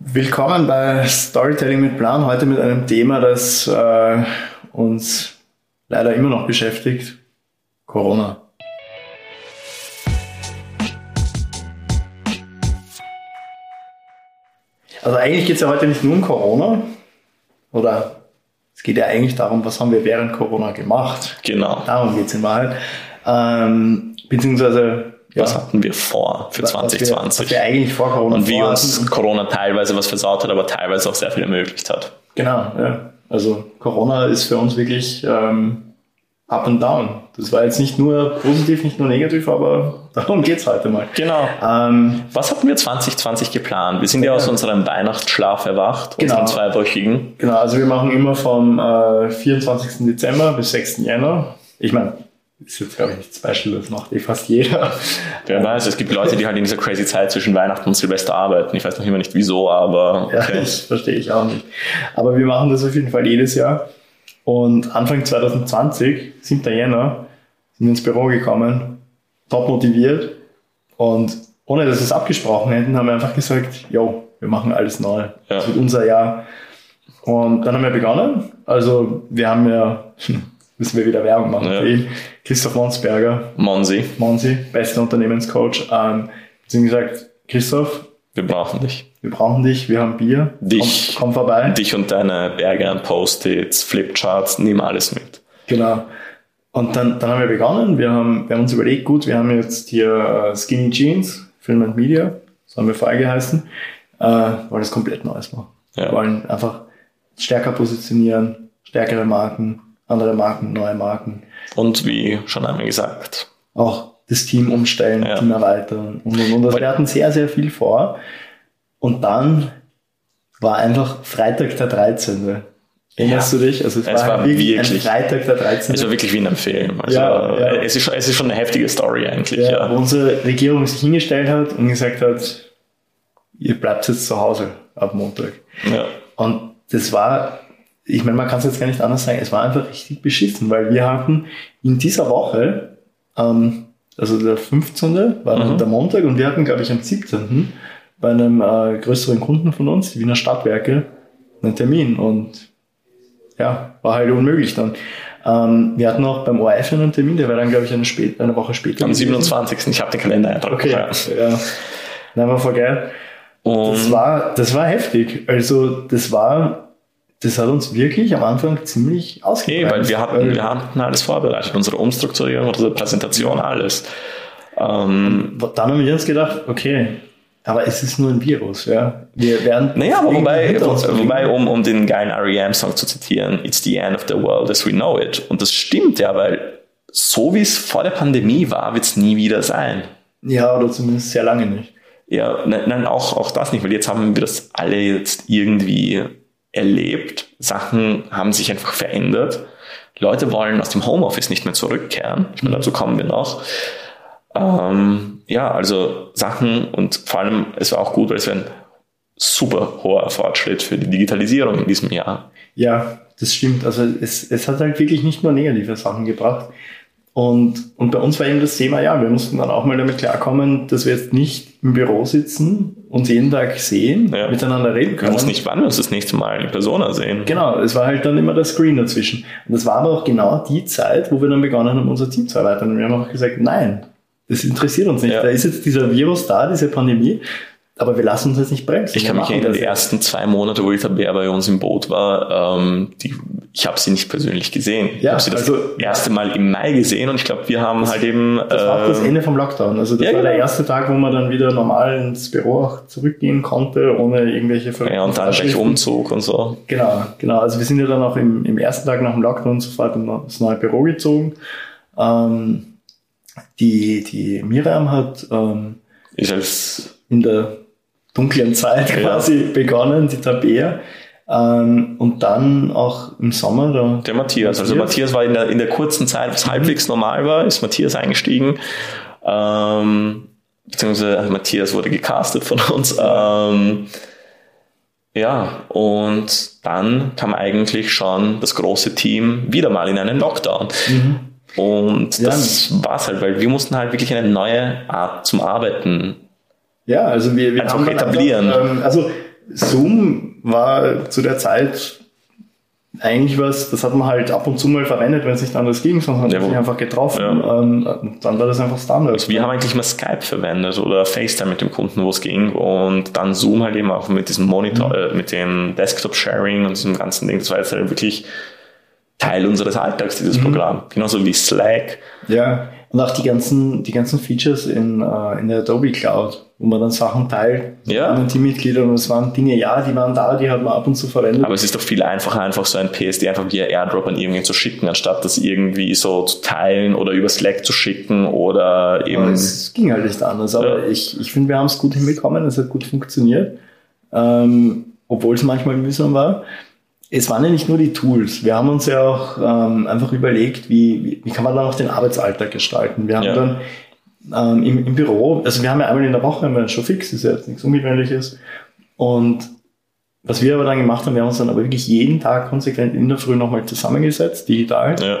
Willkommen bei Storytelling mit Plan. Heute mit einem Thema, das äh, uns leider immer noch beschäftigt. Corona. Also eigentlich geht es ja heute nicht nur um Corona. Oder es geht ja eigentlich darum, was haben wir während Corona gemacht. Genau. Darum geht es in Wahrheit. Ähm, beziehungsweise ja. Was hatten wir vor für 2020? Was wir, was wir eigentlich vor Corona Und wie uns Corona teilweise was versaut hat, aber teilweise auch sehr viel ermöglicht hat. Genau, ja. Also Corona ist für uns wirklich ähm, up and down. Das war jetzt nicht nur positiv, nicht nur negativ, aber darum geht's heute mal. Genau. Ähm, Was hatten wir 2020 geplant? Wir sind ja, ja aus unserem Weihnachtsschlaf erwacht, genau. unseren zweiwöchigen. Genau, also wir machen immer vom äh, 24. Dezember bis 6. Jänner. Ich meine, ist jetzt, glaube ich, nichts Beispiel, das macht eh fast jeder. Wer weiß, es gibt Leute, die halt in dieser crazy Zeit zwischen Weihnachten und Silvester arbeiten. Ich weiß noch immer nicht wieso, aber. Okay. Ja, das verstehe ich auch nicht. Aber wir machen das auf jeden Fall jedes Jahr. Und Anfang 2020, 7. Jänner, sind wir ins Büro gekommen, top motiviert. Und ohne dass wir es abgesprochen hätten, haben wir einfach gesagt, yo, wir machen alles neu. Ja. Das wird unser Jahr. Und dann haben wir begonnen. Also wir haben ja müssen wir wieder Werbung machen ja. für ihn. Christoph Monsberger. Monsi. Monsi, bester Unternehmenscoach. Ähm, sie gesagt, Christoph. Wir brauchen dich. Wir brauchen dich, wir haben Bier. Dich. Komm, komm vorbei. Dich und deine Berge an Post-its, Flipcharts, nimm alles mit. Genau. Und dann, dann haben wir begonnen. Wir haben, wir haben uns überlegt, gut, wir haben jetzt hier uh, Skinny Jeans, Film and Media, so haben wir vorher geheißen, äh, wollen das komplett Neues machen. Ja. Wir wollen einfach stärker positionieren, stärkere Marken, andere Marken, neue Marken. Und wie schon einmal gesagt. Auch das Team umstellen, ja. Team erweitern und, und, und. Also wir hatten sehr, sehr viel vor. Und dann war einfach Freitag der 13. Erinnerst ja. du dich? Also es, es war, war, wirklich, wirklich Freitag der 13. Es war wirklich wie in einem Film. Also ja, ja. Es, ist, es ist schon eine heftige Story eigentlich. Ja, ja. Wo unsere Regierung sich hingestellt hat und gesagt hat, ihr bleibt jetzt zu Hause ab Montag. Ja. Und das war ich meine, man kann es jetzt gar nicht anders sagen, es war einfach richtig beschissen, weil wir hatten in dieser Woche, ähm, also der 15. war mhm. der Montag und wir hatten, glaube ich, am 17. bei einem äh, größeren Kunden von uns, die Wiener Stadtwerke, einen Termin und ja, war halt unmöglich dann. Ähm, wir hatten auch beim ORF einen Termin, der war dann, glaube ich, eine, spät, eine Woche später. Am 27. Ich habe den Kalender eindruck. Okay, ja. ja. Nein, war voll geil. Und das war, das war heftig. Also, das war das hat uns wirklich am Anfang ziemlich ausgebremst. Okay, weil wir hatten, wir hatten alles vorbereitet, unsere Umstrukturierung, unsere Präsentation, alles. Ähm, dann haben wir uns gedacht, okay, aber es ist nur ein Virus, ja. Wir werden. Naja, aber wobei, wobei um, um den geilen REM-Song zu zitieren, it's the end of the world as we know it. Und das stimmt ja, weil so wie es vor der Pandemie war, wird es nie wieder sein. Ja, oder zumindest sehr lange nicht. Ja, nein, nein, auch, auch das nicht, weil jetzt haben wir das alle jetzt irgendwie erlebt. Sachen haben sich einfach verändert. Leute wollen aus dem Homeoffice nicht mehr zurückkehren. Ich meine, dazu kommen wir noch. Ähm, ja, also Sachen und vor allem, es war auch gut, weil es war ein super hoher Fortschritt für die Digitalisierung in diesem Jahr. Ja, das stimmt. Also es, es hat halt wirklich nicht nur negative Sachen gebracht. Und, und bei uns war eben das Thema, ja, wir mussten dann auch mal damit klarkommen, dass wir jetzt nicht im Büro sitzen, uns jeden Tag sehen, ja. miteinander reden können. Wir wussten nicht, wann wir uns das nächste Mal in Persona sehen. Genau, es war halt dann immer der Screen dazwischen. Und das war aber auch genau die Zeit, wo wir dann begonnen haben, unser Team zu erweitern. Und wir haben auch gesagt, nein, das interessiert uns nicht. Ja. Da ist jetzt dieser Virus da, diese Pandemie. Aber wir lassen uns jetzt nicht bremsen. Ich kann mich erinnern, die ersten zwei Monate, wo Tabea bei uns im Boot war, ähm, die, ich habe sie nicht persönlich gesehen. Ja, ich habe sie das also, erste Mal im Mai gesehen und ich glaube, wir haben das, halt eben... Das äh, war auch das ähm, Ende vom Lockdown. Also das ja, war genau. der erste Tag, wo man dann wieder normal ins Büro auch zurückgehen konnte, ohne irgendwelche Ver Ja, und dann gleich Umzug und so. Genau, genau. Also wir sind ja dann auch im, im ersten Tag nach dem Lockdown sofort ins neue Büro gezogen. Ähm, die, die Miriam hat ähm, ist als in der dunklen Zeit quasi begonnen, die Tabea. Ähm, und dann auch im Sommer der, der Matthias. Also Matthias war in der, in der kurzen Zeit, was halbwegs normal war, ist Matthias eingestiegen. Ähm, beziehungsweise also Matthias wurde gecastet von uns. Ähm, ja, und dann kam eigentlich schon das große Team wieder mal in einen Lockdown. Mhm. Und das ja. war's halt, weil wir mussten halt wirklich eine neue Art zum Arbeiten ja, also wir, wir also haben etablieren. Ähm, also Zoom war zu der Zeit eigentlich was, das hat man halt ab und zu mal verwendet, wenn es nicht anders ging, sondern ja, hat sich einfach getroffen. Ja. Ähm, dann war das einfach Standard. Also wir haben eigentlich mal Skype verwendet oder FaceTime mit dem Kunden, wo es ging und dann Zoom halt eben auch mit diesem Monitor, mhm. äh, mit dem Desktop-Sharing und diesem ganzen Ding. Das war jetzt halt wirklich Teil unseres Alltags, dieses mhm. Programm. Genauso wie Slack. Ja, und auch die ganzen, die ganzen Features in, uh, in der Adobe Cloud, wo man dann Sachen teilt ja. mit den Teammitgliedern und es waren Dinge, ja, die waren da, die hat man ab und zu verwendet. Aber es ist doch viel einfacher, einfach so ein PSD einfach via Airdrop an irgendwen zu schicken, anstatt das irgendwie so zu teilen oder über Slack zu schicken oder eben. es ging halt nicht anders, aber ja. ich, ich finde, wir haben es gut hinbekommen, es hat gut funktioniert, ähm, obwohl es manchmal mühsam war es waren ja nicht nur die Tools. Wir haben uns ja auch ähm, einfach überlegt, wie, wie, kann man dann auch den Arbeitsalltag gestalten. Wir haben ja. dann ähm, im, im, Büro, also wir haben ja einmal in der Woche haben wir schon fix, ist ja jetzt nichts Ungewöhnliches. Und was wir aber dann gemacht haben, wir haben uns dann aber wirklich jeden Tag konsequent in der Früh nochmal zusammengesetzt, digital. Ja.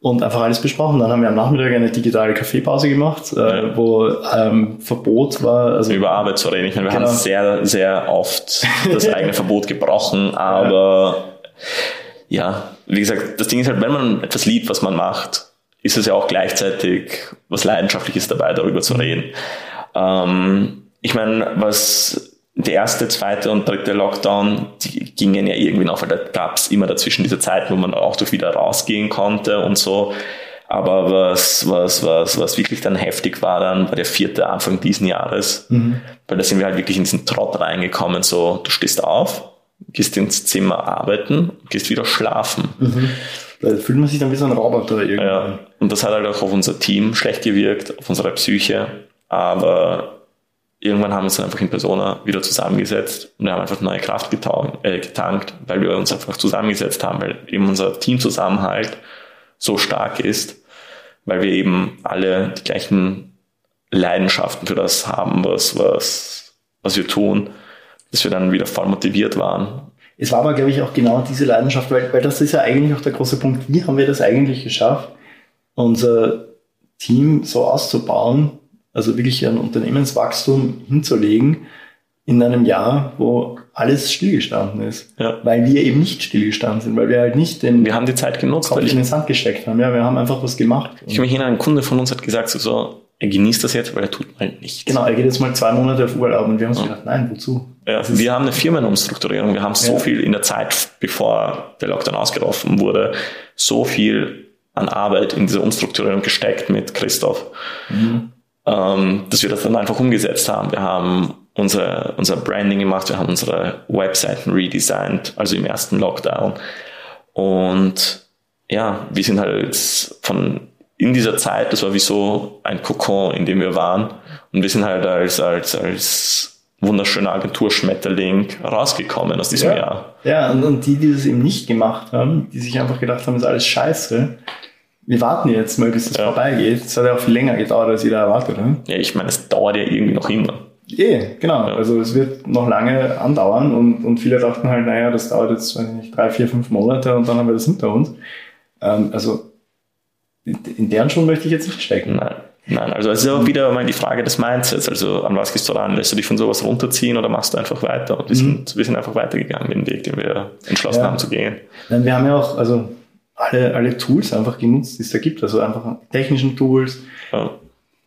Und einfach alles besprochen. Dann haben wir am Nachmittag eine digitale Kaffeepause gemacht, äh, ja. wo ähm, Verbot war. Also über Arbeit zu reden. Ich meine, wir genau. haben sehr, sehr oft das eigene Verbot gebrochen, aber ja. wie gesagt, das Ding ist halt, wenn man etwas liebt, was man macht, ist es ja auch gleichzeitig was Leidenschaftliches dabei, darüber zu reden. Ähm, ich meine, was der erste, zweite und dritte Lockdown, die gingen ja irgendwie noch, weil da gab es immer dazwischen diese Zeit, wo man auch durch wieder rausgehen konnte und so. Aber was, was, was, was wirklich dann heftig war, dann war der vierte Anfang diesen Jahres, mhm. weil da sind wir halt wirklich in diesen Trott reingekommen, so, du stehst auf, gehst ins Zimmer arbeiten, gehst wieder schlafen. Mhm. Da fühlt man sich dann wie so ein Roboter irgendwie. Ja. Und das hat halt auch auf unser Team schlecht gewirkt, auf unsere Psyche. Aber irgendwann haben wir uns dann einfach in Persona wieder zusammengesetzt und wir haben einfach neue Kraft getankt, äh, getankt, weil wir uns einfach zusammengesetzt haben, weil eben unser Teamzusammenhalt so stark ist, weil wir eben alle die gleichen Leidenschaften für das haben, was, was, was wir tun, dass wir dann wieder voll motiviert waren es war aber, glaube ich, auch genau diese Leidenschaft, weil, weil das ist ja eigentlich auch der große Punkt. Wie haben wir das eigentlich geschafft, unser Team so auszubauen, also wirklich ein Unternehmenswachstum hinzulegen in einem Jahr, wo alles stillgestanden ist. Ja. Weil wir eben nicht stillgestanden sind, weil wir halt nicht den Wir haben die Zeit genutzt, Kopf in den Sand gesteckt haben. Ja, wir haben einfach was gemacht. Ich kann mich erinnern, ein Kunde von uns hat gesagt, so, so er genießt das jetzt, weil er tut mal nichts. Genau, er geht jetzt mal zwei Monate auf Urlaub und wir haben uns ja. gedacht, nein, wozu? Ja, wir haben eine Firmenumstrukturierung. Wir haben so ja. viel in der Zeit, bevor der Lockdown ausgerufen wurde, so viel an Arbeit in diese Umstrukturierung gesteckt mit Christoph, mhm. ähm, dass wir das dann einfach umgesetzt haben. Wir haben unser, unser Branding gemacht, wir haben unsere Webseiten redesigned, also im ersten Lockdown. Und ja, wir sind halt von in dieser Zeit, das war wie so ein Kokon, in dem wir waren. Und wir sind halt als, als, als wunderschöner Agenturschmetterling rausgekommen aus diesem ja. Jahr. Ja, und, und die, die das eben nicht gemacht haben, die sich einfach gedacht haben, ist alles scheiße, wir warten jetzt mal, bis das ja. vorbeigeht. Das hat ja auch viel länger gedauert, als jeder erwartet. Ne? Ja, ich meine, es dauert ja irgendwie noch immer. Eh, genau. Ja. Also es wird noch lange andauern und, und viele dachten halt, naja, das dauert jetzt, weiß ich nicht, drei, vier, fünf Monate und dann haben wir das hinter uns. Ähm, also in deren Schuhen möchte ich jetzt nicht stecken. Nein. Nein, also es ist auch wieder mal die Frage des Mindsets. Also an was gehst du ran? Lässt du dich von sowas runterziehen oder machst du einfach weiter? Und wir, mhm. sind, wir sind einfach weitergegangen mit dem Weg, den wir entschlossen ja. haben zu gehen. Nein, wir haben ja auch also alle, alle Tools einfach genutzt, die es da gibt. Also einfach technischen Tools, ja.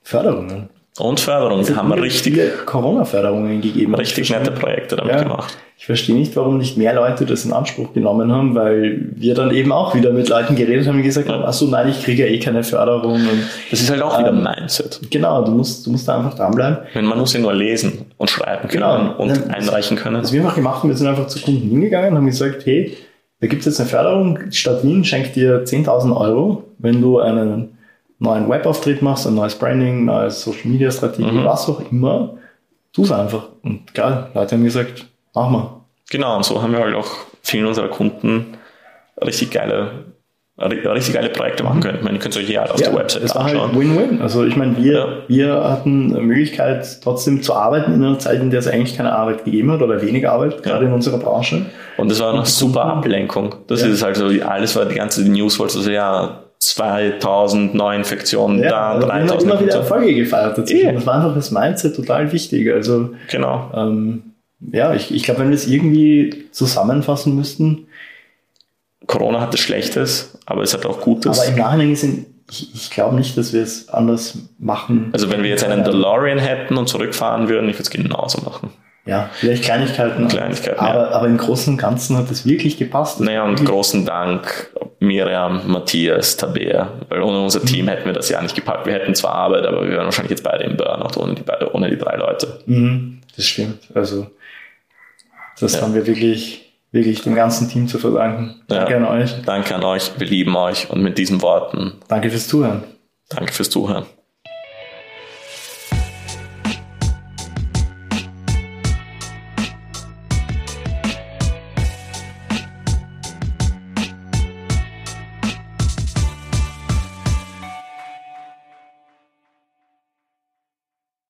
Förderungen. Und Förderung. Wir haben richtig Corona-Förderungen gegeben. Richtig nette Projekte damit ja. gemacht. Ich verstehe nicht, warum nicht mehr Leute das in Anspruch genommen haben, weil wir dann eben auch wieder mit Leuten geredet haben und gesagt haben, ach so, nein, ich kriege ja eh keine Förderung. Und, das ist halt auch ähm, wieder ein Mindset. Genau, du musst, du musst da einfach dranbleiben. Wenn man muss ja nur lesen und schreiben können genau. und dann, einreichen können. Was wir einfach gemacht haben, wir sind einfach zu Kunden hingegangen und haben gesagt, hey, da gibt es jetzt eine Förderung, die Stadt Wien schenkt dir 10.000 Euro, wenn du einen neuen Webauftritt machst, ein neues Branding, neue Social Media Strategie, mhm. was auch immer, tu es einfach. Und klar, Leute haben gesagt, mach mal. Genau, und so haben wir halt auch vielen unserer Kunden richtig geile richtig geile Projekte machen können. Ich meine, ihr könnt euch hier halt auf ja, der Website das anschauen. war halt Win-Win. Also ich meine, wir, ja. wir hatten eine Möglichkeit, trotzdem zu arbeiten in einer Zeit, in der es eigentlich keine Arbeit gegeben hat oder wenig Arbeit, ja. gerade in unserer Branche. Und das war noch super Ablenkung. Das ist halt so, alles war die ganze News, so, ja, 2000 Neuinfektionen ja, da, also 3000. Wir haben immer wieder Erfolge gefeiert dazu. Yeah. Das war einfach das Mindset total wichtig. Also, genau. Ähm, ja, ich, ich glaube, wenn wir es irgendwie zusammenfassen müssten. Corona hat das Schlechtes, aber es hat auch Gutes. Aber im Nachhinein sind, ich, ich glaube nicht, dass wir es anders machen. Also wenn wir jetzt einen DeLorean hätten und zurückfahren würden, ich würde es genauso machen. Ja, vielleicht Kleinigkeiten. Kleinigkeiten, aber, ja. aber im Großen und Ganzen hat es wirklich gepasst. Naja, und großen Dank Miriam, Matthias, Tabea, weil ohne unser Team hätten wir das ja nicht gepackt. Wir hätten zwar Arbeit, aber wir wären wahrscheinlich jetzt beide im Burnout ohne die, beide, ohne die drei Leute. Mhm, das stimmt. Also das ja. haben wir wirklich, wirklich dem ganzen Team zu verdanken. Danke ja. an euch. Danke an euch. Wir lieben euch. Und mit diesen Worten. Danke fürs Zuhören. Danke fürs Zuhören.